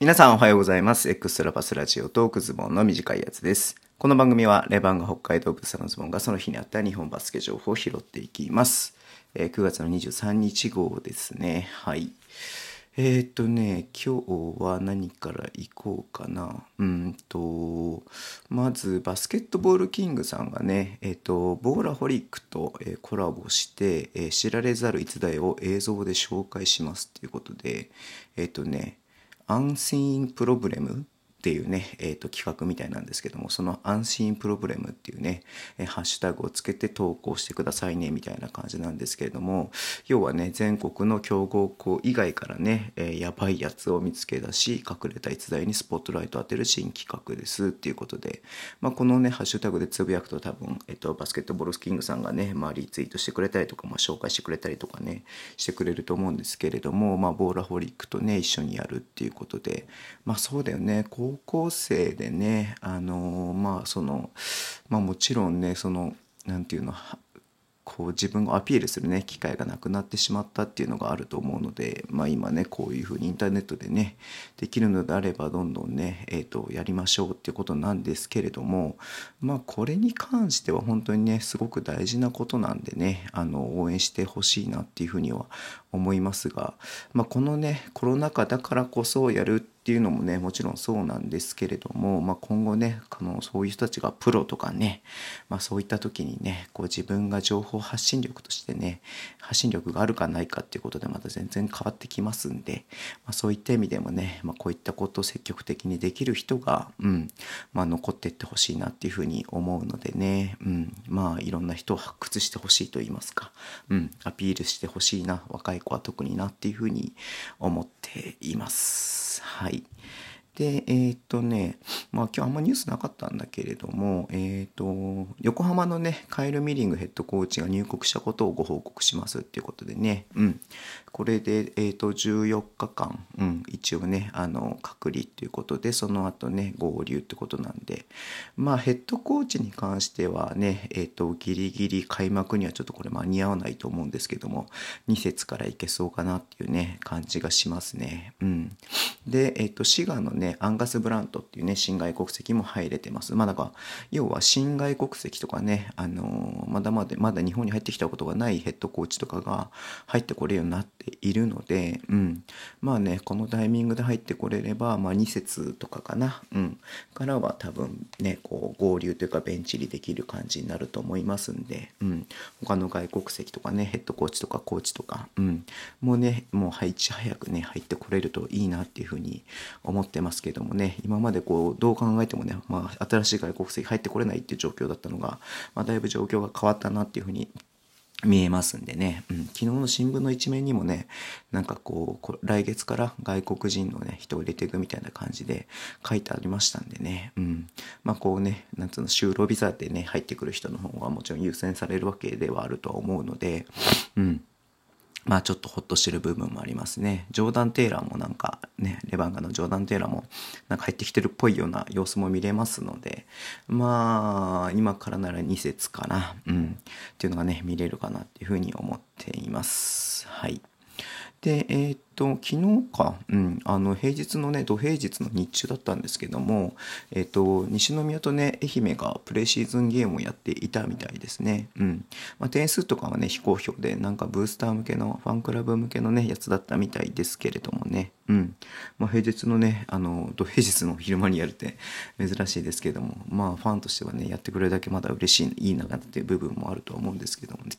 皆さんおはようございます。エクストラパスラジオトークズボンの短いやつです。この番組はレバンが北海道ブサのズボンがその日にあった日本バスケ情報を拾っていきます。えー9月の23日号ですね。はい。えーっとね、今日は何から行こうかな。うんと、まずバスケットボールキングさんがね、えーっと、ボーラホリックと、コラボして、え知られざる逸材を映像で紹介しますっていうことで、えっとね、アンシーンプロブレムっていうね、えー、と企画みたいなんですけどもそのアンシーンプロブレムっていうね、えハッシュタグをつけて投稿してくださいねみたいな感じなんですけれども要はね全国の強豪校以外からね、えーやばいやつを見つけ出し隠れた逸材にスポットライトを当てる新企画ですっていうことで、まあ、このねハッシュタグでつぶやくと多分、えー、とバスケットボールスキングさんがね、まあ、リツイートしてくれたりとか、まあ、紹介してくれたりとかねしてくれると思うんですけれども、まあ、ボーラホリックとね一緒にやるっていうことでまあそうだよね。高校生でねあのまあそのまあもちろんねそのなんていうのこう自分をアピールするね機会がなくなってしまったっていうのがあると思うので、まあ、今ねこういうふうにインターネットでねできるのであればどんどんね、えー、とやりましょうっていうことなんですけれどもまあこれに関しては本当にねすごく大事なことなんでねあの応援してほしいなっていうふうには思いますが、まあ、このねコロナ禍だからこそやるってていうのもねもちろんそうなんですけれども、まあ、今後ねあのそういう人たちがプロとかね、まあ、そういった時にねこう自分が情報発信力としてね発信力があるかないかっていうことでまた全然変わってきますんで、まあ、そういった意味でもね、ま、こういったことを積極的にできる人が、うんま、残っていってほしいなっていうふうに思うのでね、うん、まあいろんな人を発掘してほしいと言いますか、うん、アピールしてほしいな若い子は特になっていうふうに思っています。はい değil. で、えーっとね、まあ今日あんまニュースなかったんだけれども、えーっと、横浜のね、カイル・ミリングヘッドコーチが入国したことをご報告しますっていうことでね、うん。これで、えーっと、14日間、うん、一応ね、あの、隔離っていうことで、その後ね、合流ってことなんで、まあヘッドコーチに関してはね、えっと、ギリギリ開幕にはちょっとこれ間に合わないと思うんですけども、2節からいけそうかなっていうね、感じがしますね。うん。で、えっ、と、滋賀のね、アンガス・ブラントっていうね、新外国籍も入れてます。まあ、だか、要は新外国籍とかね、あのーまだまだ、まだ日本に入ってきたことがないヘッドコーチとかが入ってこれるようになっているので、うん。まあね、このタイミングで入ってこれれば、まあ、2節とかかな、うん。からは多分ね、こう、合流というかベンチ入りできる感じになると思いますんで、うん。他の外国籍とかね、ヘッドコーチとかコーチとか、うん。もうね、もう配置早くね、入ってこれるといいなっていうふうに思ってますますけどもね、今までこう、どう考えてもね、まあ、新しい外国籍入ってこれないっていう状況だったのが、まあ、だいぶ状況が変わったなっていうふうに見えますんでね、うん、昨日の新聞の一面にもねなんかこう来月から外国人のね人を入れていくみたいな感じで書いてありましたんでね、うん、まあこうねなんつうの就労ビザでね入ってくる人の方がもちろん優先されるわけではあるとは思うのでうん。まあちょっとほっとしてる部分もありますね。ジョーダン・テイラーもなんかね、レバンガのジョーダン・テイラーもなんか入ってきてるっぽいような様子も見れますので、まあ今からなら2節かな、うん、っていうのがね、見れるかなっていうふうに思っています。はい。で、えーっと、昨日か、うん、あの、平日のね、土平日の日中だったんですけども、えーっと、西宮とね、愛媛がプレシーズンゲームをやっていたみたいですね。うん。まあ、点数とかはね、非公表で、なんかブースター向けの、ファンクラブ向けのね、やつだったみたいですけれどもね。うん。まあ、平日のね、あの、土平日の昼間にやるって珍しいですけども、まあ、ファンとしてはね、やってくれるだけまだ嬉しい、いいなっていう部分もあるとは思うんですけどもね。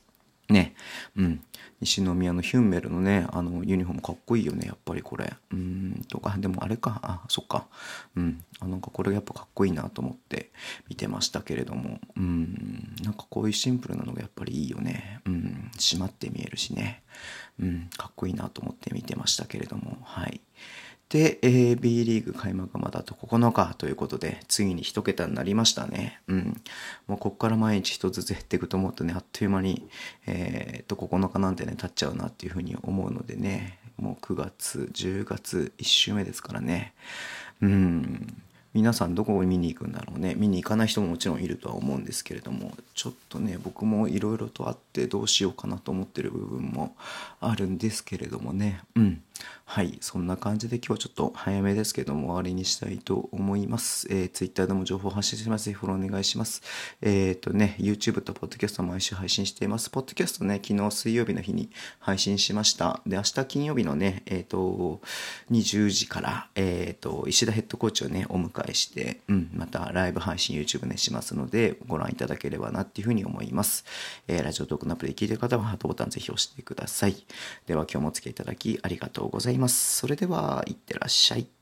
ね、うん、西宮のヒュンメルのねあのユニフォームかっこいいよねやっぱりこれ。うんとか。でもあれか。あそっか。うん。あなんかこれやっぱかっこいいなと思って見てましたけれども。うん。なんかこういうシンプルなのがやっぱりいいよね。うん。締まって見えるしね。うん。かっこいいなと思って見てましたけれども。はい。で、えー B リーグ開幕まだあと9日ということで、次に1桁になりましたね。うん。もうこっから毎日一つずつ減っていくと思うとね、あっという間に、えーっと、9日なんてね、経っちゃうなっていうふうに思うのでね、もう9月、10月、1週目ですからね。うん。皆さんどこを見に行くんだろうね見に行かない人ももちろんいるとは思うんですけれどもちょっとね僕もいろいろとあってどうしようかなと思ってる部分もあるんですけれどもねうんはい、そんな感じで今日はちょっと早めですけども終わりにしたいと思います。えー、Twitter でも情報発信してます。ぜひフォローお願いします。えっ、とね、YouTube と Podcast 毎週配信しています。Podcast ね、昨日水曜日の日に配信しました。で、明日金曜日のね、えっ、と、20時から、えっ、と、石田ヘッドコーチをね、お迎えして、うん、またライブ配信 YouTube ね、しますので、ご覧いただければなっていうふうに思います。えーラジオトークのアプリで聞いてる方はハートボタンぜひ押してください。では今日もお付き合いいただきありがとうございます。それでは、いってらっしゃい。